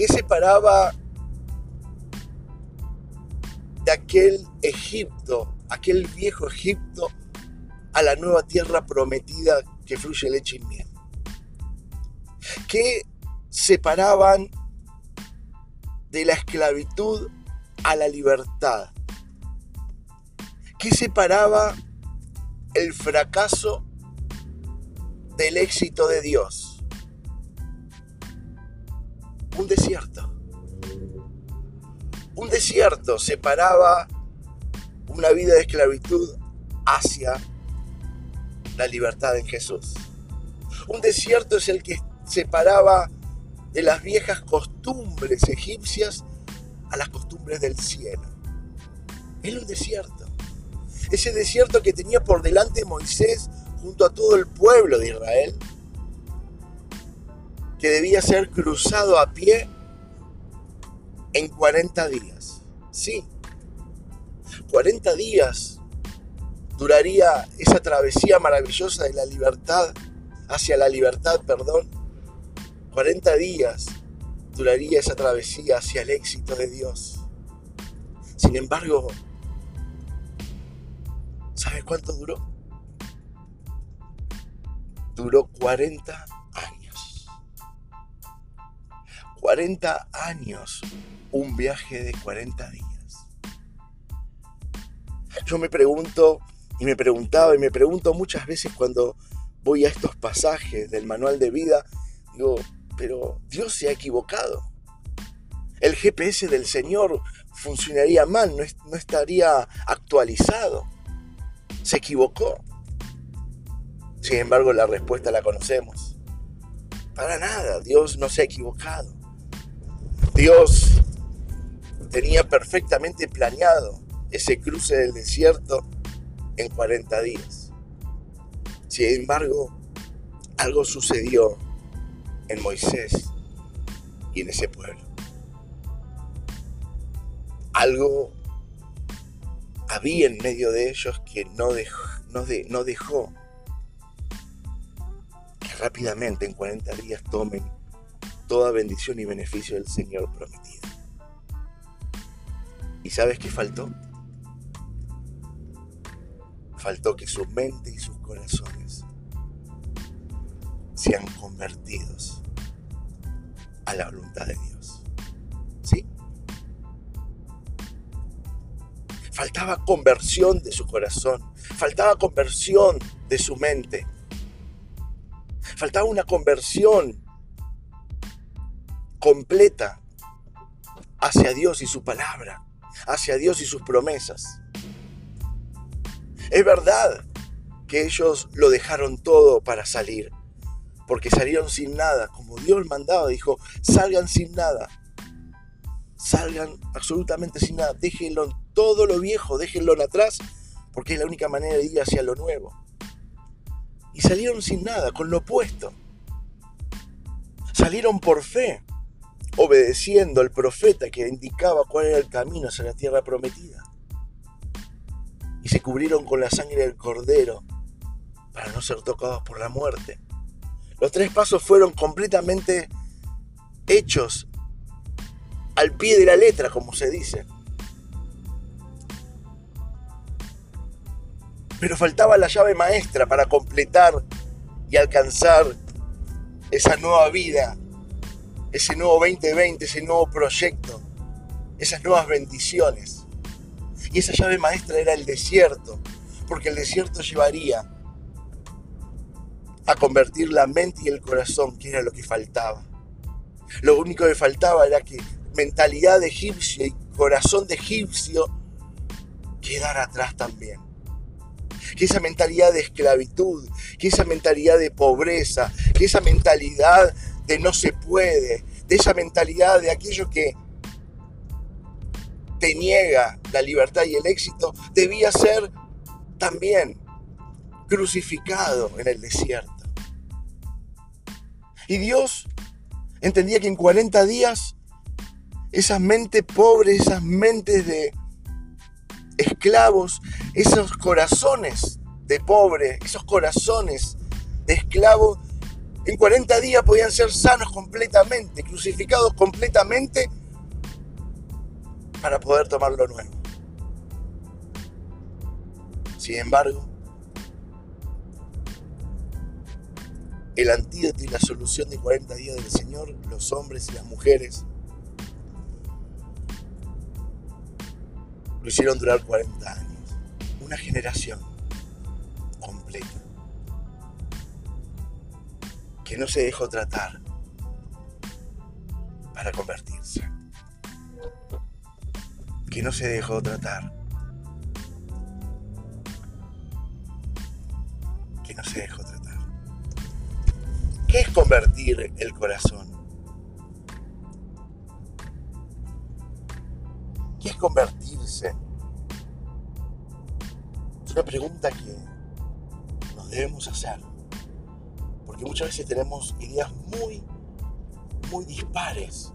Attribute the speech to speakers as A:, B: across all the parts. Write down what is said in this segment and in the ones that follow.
A: ¿Qué separaba de aquel Egipto, aquel viejo Egipto, a la nueva tierra prometida que fluye leche y miel? ¿Qué separaban de la esclavitud a la libertad? ¿Qué separaba el fracaso del éxito de Dios? Un desierto. Un desierto separaba una vida de esclavitud hacia la libertad en Jesús. Un desierto es el que separaba de las viejas costumbres egipcias a las costumbres del cielo. Era un desierto. Ese desierto que tenía por delante Moisés junto a todo el pueblo de Israel, que debía ser cruzado a pie en 40 días. Sí, 40 días duraría esa travesía maravillosa de la libertad, hacia la libertad, perdón. 40 días duraría esa travesía hacia el éxito de Dios. Sin embargo, ¿sabes cuánto duró? Duró 40 40 años, un viaje de 40 días. Yo me pregunto, y me preguntaba, y me pregunto muchas veces cuando voy a estos pasajes del manual de vida, digo, pero Dios se ha equivocado. El GPS del Señor funcionaría mal, no, estaría actualizado. Se equivocó. Sin embargo, la respuesta la conocemos. Para nada, Dios no se ha equivocado. Dios tenía perfectamente planeado ese cruce del desierto en 40 días. Sin embargo, algo sucedió en Moisés y en ese pueblo. Algo había en medio de ellos que no dejó, no, dejó que rápidamente en 40 días tomen toda bendición y beneficio del Señor prometido. ¿Y sabes qué faltó? faltó que su mente y sus corazones sean convertidos a la voluntad de Dios. ¿Sí? Faltaba conversión de su corazón, faltaba conversión de su mente, faltaba una conversión completa hacia Dios y su palabra, hacia Dios y sus promesas. Es verdad que ellos lo dejaron todo para salir, porque salieron sin nada, como Dios mandaba, dijo, salgan sin nada, salgan absolutamente sin nada, déjenlo todo lo viejo, déjenlo atrás, porque es la única manera de ir hacia lo nuevo. Y salieron sin nada, con lo opuesto. Salieron por fe, obedeciendo al profeta que indicaba cuál era el camino hacia la tierra prometida y se cubrieron con la sangre del cordero para no ser tocados por la muerte. Los tres pasos fueron completamente hechos al pie de la letra, como se dice. Pero faltaba la llave maestra para completar y alcanzar esa nueva vida, ese nuevo 2020, ese nuevo proyecto, esas nuevas bendiciones. Y esa llave maestra era el desierto, porque el desierto llevaría a convertir la mente y el corazón, que era lo que faltaba. Lo único que faltaba era que mentalidad de egipcio y corazón de egipcio quedara atrás también. Que esa mentalidad de esclavitud, que esa mentalidad de pobreza, que esa mentalidad de no se puede, de esa mentalidad de aquello que te niega la libertad y el éxito, debía ser también crucificado en el desierto. Y Dios entendía que en 40 días esas mentes pobres, esas mentes de esclavos, esos corazones de pobres, esos corazones de esclavos En 40 días podían ser sanos completamente, crucificados completamente para poder tomar lo nuevo. Sin embargo, el antídoto y la solución de 40 días del Señor, los hombres y las mujeres, lo hicieron durar 40 años. Una generación completa. Que no se dejó tratar para convertirse. Que no se dejó tratar. Que no se dejó tratar. ¿Qué es convertir el corazón? ¿Qué es convertirse? Es una pregunta que nos debemos hacer. Porque muchas veces tenemos ideas muy, muy dispares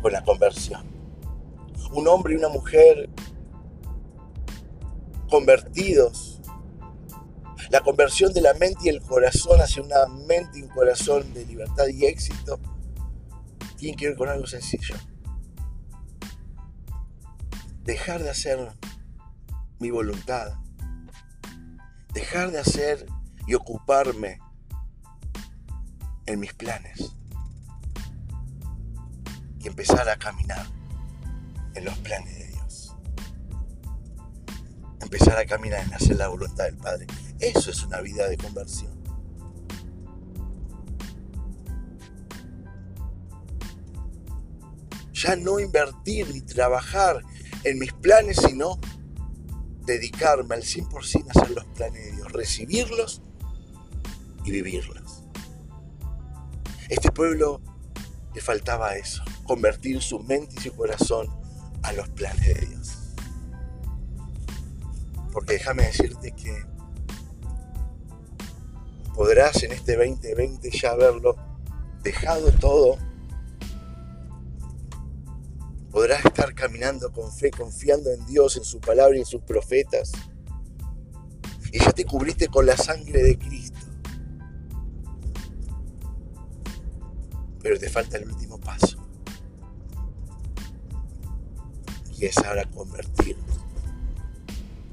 A: con la conversión. Un hombre y una mujer convertidos. La conversión de la mente y el corazón hacia una mente y un corazón de libertad y éxito tiene que ver con algo sencillo dejar de hacer mi voluntad, dejar de hacer y ocuparme en mis planes y empezar a caminar en los planes de Dios. Empezar a caminar en hacer la voluntad del Padre. Eso es una vida de conversión. Ya no invertir ni trabajar en mis planes, sino dedicarme al 100% a hacer los planes de Dios, recibirlos y vivirlos. Este pueblo le faltaba eso, convertir su mente y su corazón a los planes de Dios. Porque déjame decirte que podrás en este 2020 ya haberlo dejado todo Podrás estar caminando con fe, confiando en Dios, en su palabra y en sus profetas. Y ya te cubriste con la sangre de Cristo. Pero te falta el último paso. Y es ahora convertir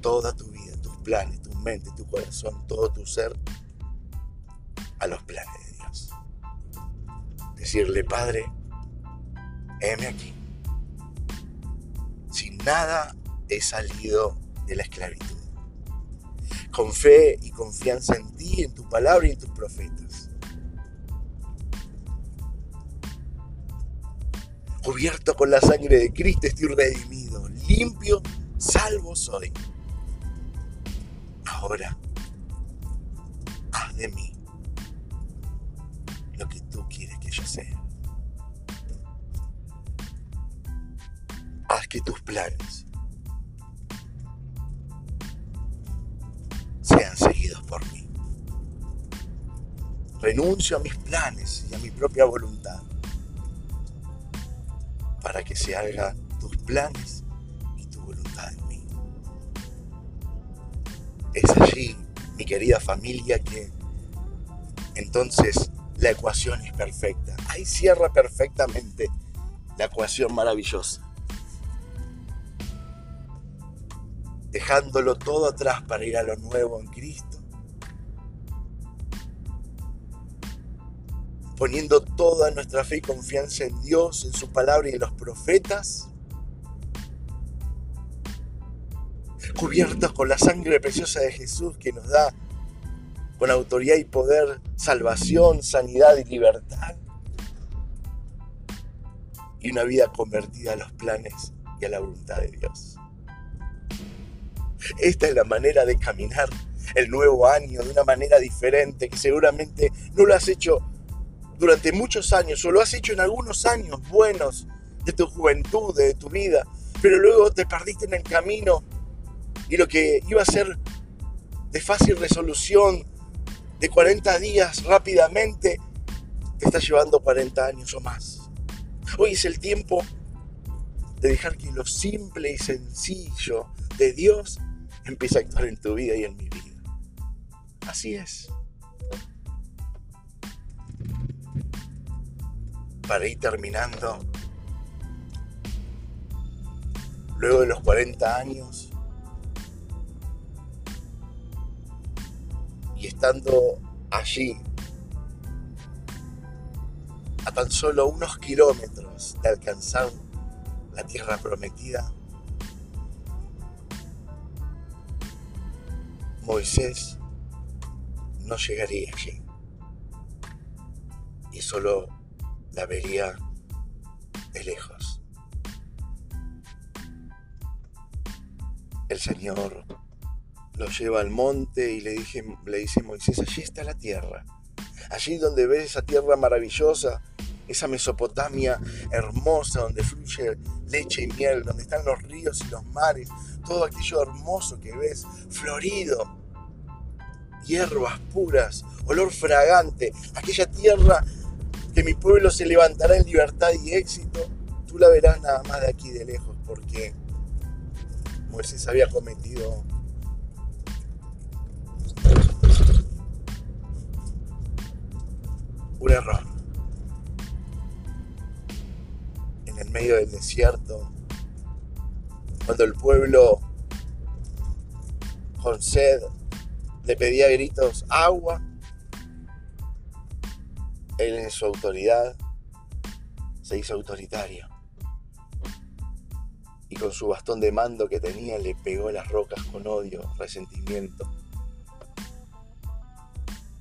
A: toda tu vida, tus planes, tu mente, tu corazón, todo tu ser a los planes de Dios. Decirle, Padre, heme aquí sin nada he salido de la esclavitud. Con fe y confianza en ti, en tu palabra y en tus profetas. Cubierto con la sangre de Cristo estoy redimido, limpio, salvo soy. Ahora, haz de mí lo que tú quieres que yo sea. haz que tus planes sean seguidos por mí. Renuncio a mis planes y a mi propia voluntad para que se hagan tus planes y tu voluntad en mí. Es allí, mi querida familia, que entonces la ecuación es perfecta. Ahí cierra perfectamente la ecuación maravillosa. dejándolo todo atrás para ir a lo nuevo en Cristo, poniendo toda nuestra fe y confianza en Dios, en su palabra y en los profetas, cubiertos con la sangre preciosa de Jesús que nos da con autoridad y poder salvación, sanidad y libertad, y una vida convertida a los planes y a la voluntad de Dios. Esta es la manera de caminar el nuevo año de una manera diferente, que seguramente no lo has hecho durante muchos años, o lo has hecho en algunos años buenos de tu juventud, de tu vida, pero luego te perdiste en el camino y lo que iba a ser de fácil resolución, de 40 días rápidamente, te está llevando 40 años o más. Hoy es el tiempo de dejar que lo simple y sencillo de Dios empieza a actuar en tu vida y en mi vida. Así es. Para ir terminando, luego de los 40 años, y estando allí, a tan solo unos kilómetros de alcanzar la tierra prometida, Moisés no llegaría allí. Y solo la vería de lejos. El Señor lo lleva al monte y le, dije, le dice Moisés, allí está la tierra. Allí donde ves esa tierra maravillosa, esa Mesopotamia hermosa, donde fluye leche y miel, donde están los ríos y los mares, todo aquello hermoso que ves, florido, hierbas puras, olor fragante, aquella tierra que mi pueblo se levantará en libertad y éxito, tú la verás nada más de aquí de lejos, porque Moisés había cometido un error. En el medio del desierto, cuando el pueblo con le pedía gritos agua, él en su autoridad se hizo autoritario. Y con su bastón de mando que tenía le pegó las rocas con odio, resentimiento.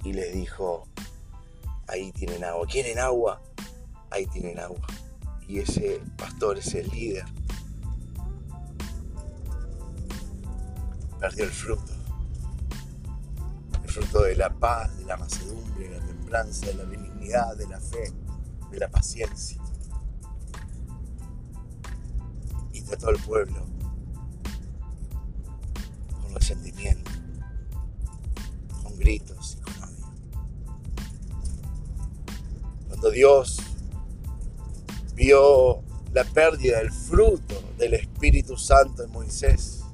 A: Y les dijo, ahí tienen agua. ¿Quieren agua? Ahí tienen agua. Y ese pastor, ese líder, perdió el fruto. El fruto de la paz, de la macedumbre, de la templanza, de la de la fe, de la paciencia. Y trató al pueblo con resentimiento, con gritos y con odio. Cuando Dios vio la pérdida del fruto del Espíritu Santo en Moisés,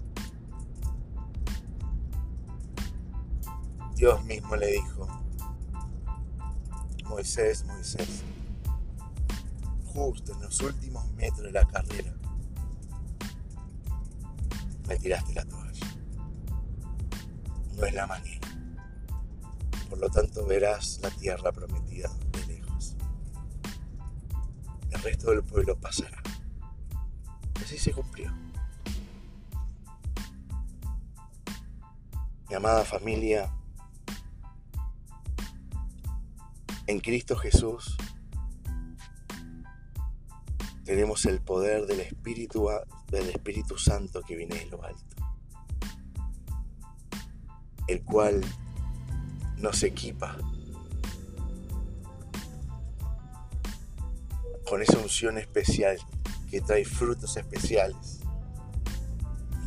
A: Dios mismo le dijo, Moisés, Moisés, justo en los últimos metros de la carrera, me tiraste la toalla. No es la manera. Por lo tanto verás la tierra prometida de lejos. El resto del pueblo pasará. Así se cumplió. Mi amada familia, En Cristo Jesús tenemos el poder del Espíritu, Santo que viene de lo alto, el cual nos equipa con esa unción especial que trae frutos especiales.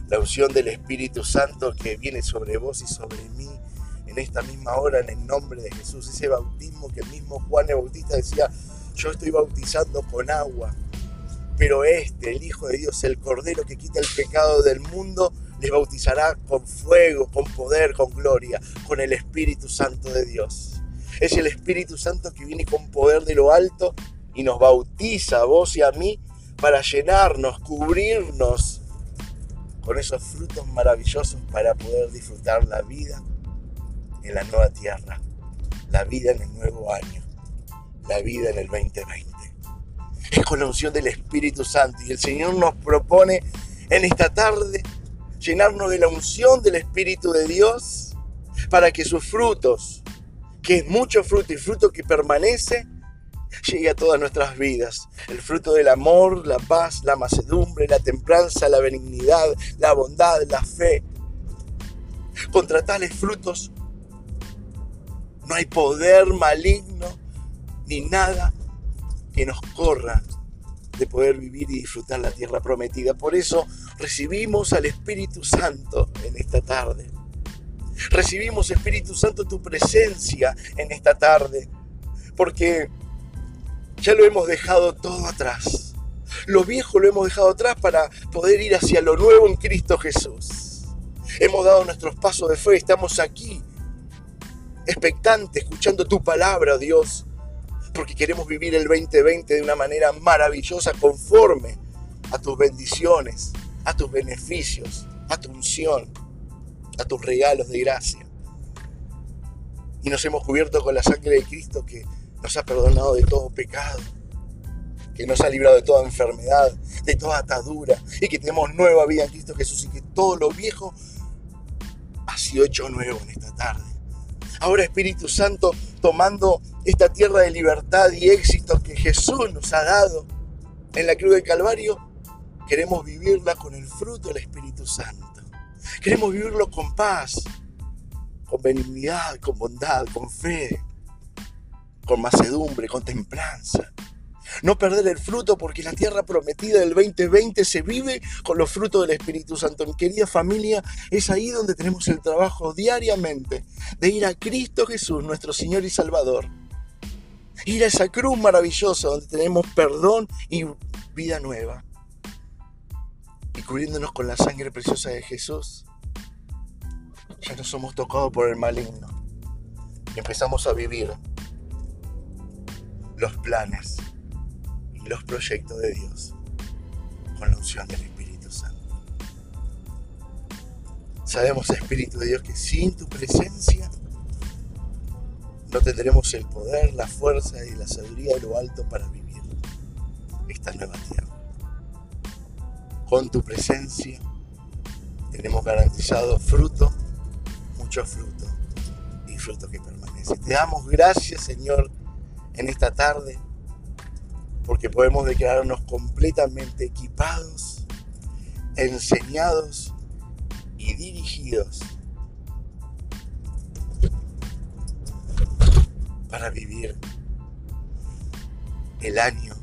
A: La unción del Espíritu Santo que viene sobre vos y sobre mí en esta misma hora en el nombre de Jesús. Ese bautismo que el mismo Juan el Bautista decía, yo estoy bautizando con agua, pero este, el Hijo de Dios, el Cordero que quita el pecado del mundo, les bautizará con fuego, con poder, con gloria, con el Espíritu Santo de Dios. Es el Espíritu Santo que viene con poder de lo alto y nos bautiza a vos y a mí para llenarnos, cubrirnos con esos frutos maravillosos para poder disfrutar la vida en la nueva tierra, la vida en el nuevo año, la vida en el 2020. Es con la unción del Espíritu Santo y el Señor nos propone en esta tarde llenarnos de la unción del Espíritu de Dios para que sus frutos, que es mucho fruto y fruto que permanece, llegue a todas nuestras vidas. El fruto del amor, la paz, la macedumbre, la templanza, la benignidad, la bondad, la fe. Contra tales frutos no hay poder maligno ni nada que nos corra de poder vivir y disfrutar la tierra prometida. Por eso recibimos al Espíritu Santo en esta tarde. Recibimos, Espíritu Santo, tu presencia en esta tarde. Porque ya lo hemos dejado todo atrás. Lo viejo lo hemos dejado atrás para poder ir hacia lo nuevo en Cristo Jesús. Hemos dado nuestros pasos de fe, estamos aquí expectante, escuchando tu palabra, Dios, porque queremos vivir el 2020 de una manera maravillosa, conforme a tus bendiciones, a tus beneficios, a tu unción, a tus regalos de gracia. Y nos hemos cubierto con la sangre de Cristo que nos ha perdonado de todo pecado, que nos ha librado de toda enfermedad, de toda atadura, y que tenemos nueva vida en Cristo Jesús y que todo lo viejo ha sido hecho nuevo en esta tarde. Ahora Espíritu Santo, tomando esta tierra de libertad y éxito que Jesús nos ha dado en la cruz del Calvario, queremos vivirla con el fruto del Espíritu Santo. Queremos vivirlo con paz, con benignidad, con bondad, con fe, con macedumbre, con templanza. No perder el fruto porque la tierra prometida del 2020 se vive con los frutos del Espíritu Santo. Mi querida familia, es ahí donde tenemos el trabajo diariamente de ir a Cristo Jesús, nuestro Señor y Salvador. Ir a esa cruz maravillosa donde tenemos perdón y vida nueva. Y cubriéndonos con la sangre preciosa de Jesús, ya no somos tocados por el maligno. Y empezamos a vivir los planes los proyectos de Dios con la unción del Espíritu Santo. Sabemos, Espíritu de Dios, que sin tu presencia no tendremos el poder, la fuerza y la sabiduría de lo alto para vivir esta nueva tierra. Con tu presencia tenemos garantizado fruto, mucho fruto y fruto que permanece. Te damos gracias, Señor, en esta tarde, porque podemos declararnos completamente equipados, enseñados y dirigidos para vivir el año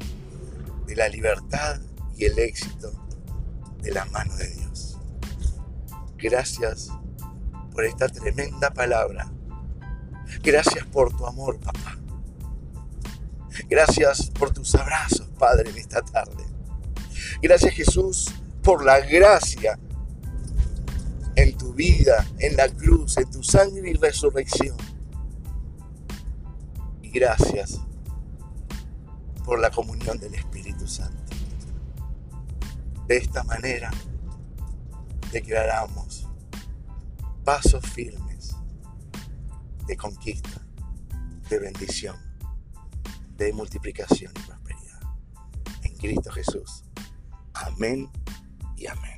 A: de la libertad y el éxito de la mano de Dios. Gracias por esta tremenda palabra. Gracias por tu amor, papá. Gracias por tus abrazos, Padre, en esta tarde. Gracias, Jesús, por la gracia en tu vida, en la cruz, en tu sangre y resurrección. Y gracias por la comunión del Espíritu Santo. De esta manera declaramos pasos firmes de conquista, de bendición de multiplicación y prosperidad. En Cristo Jesús. Amén y amén.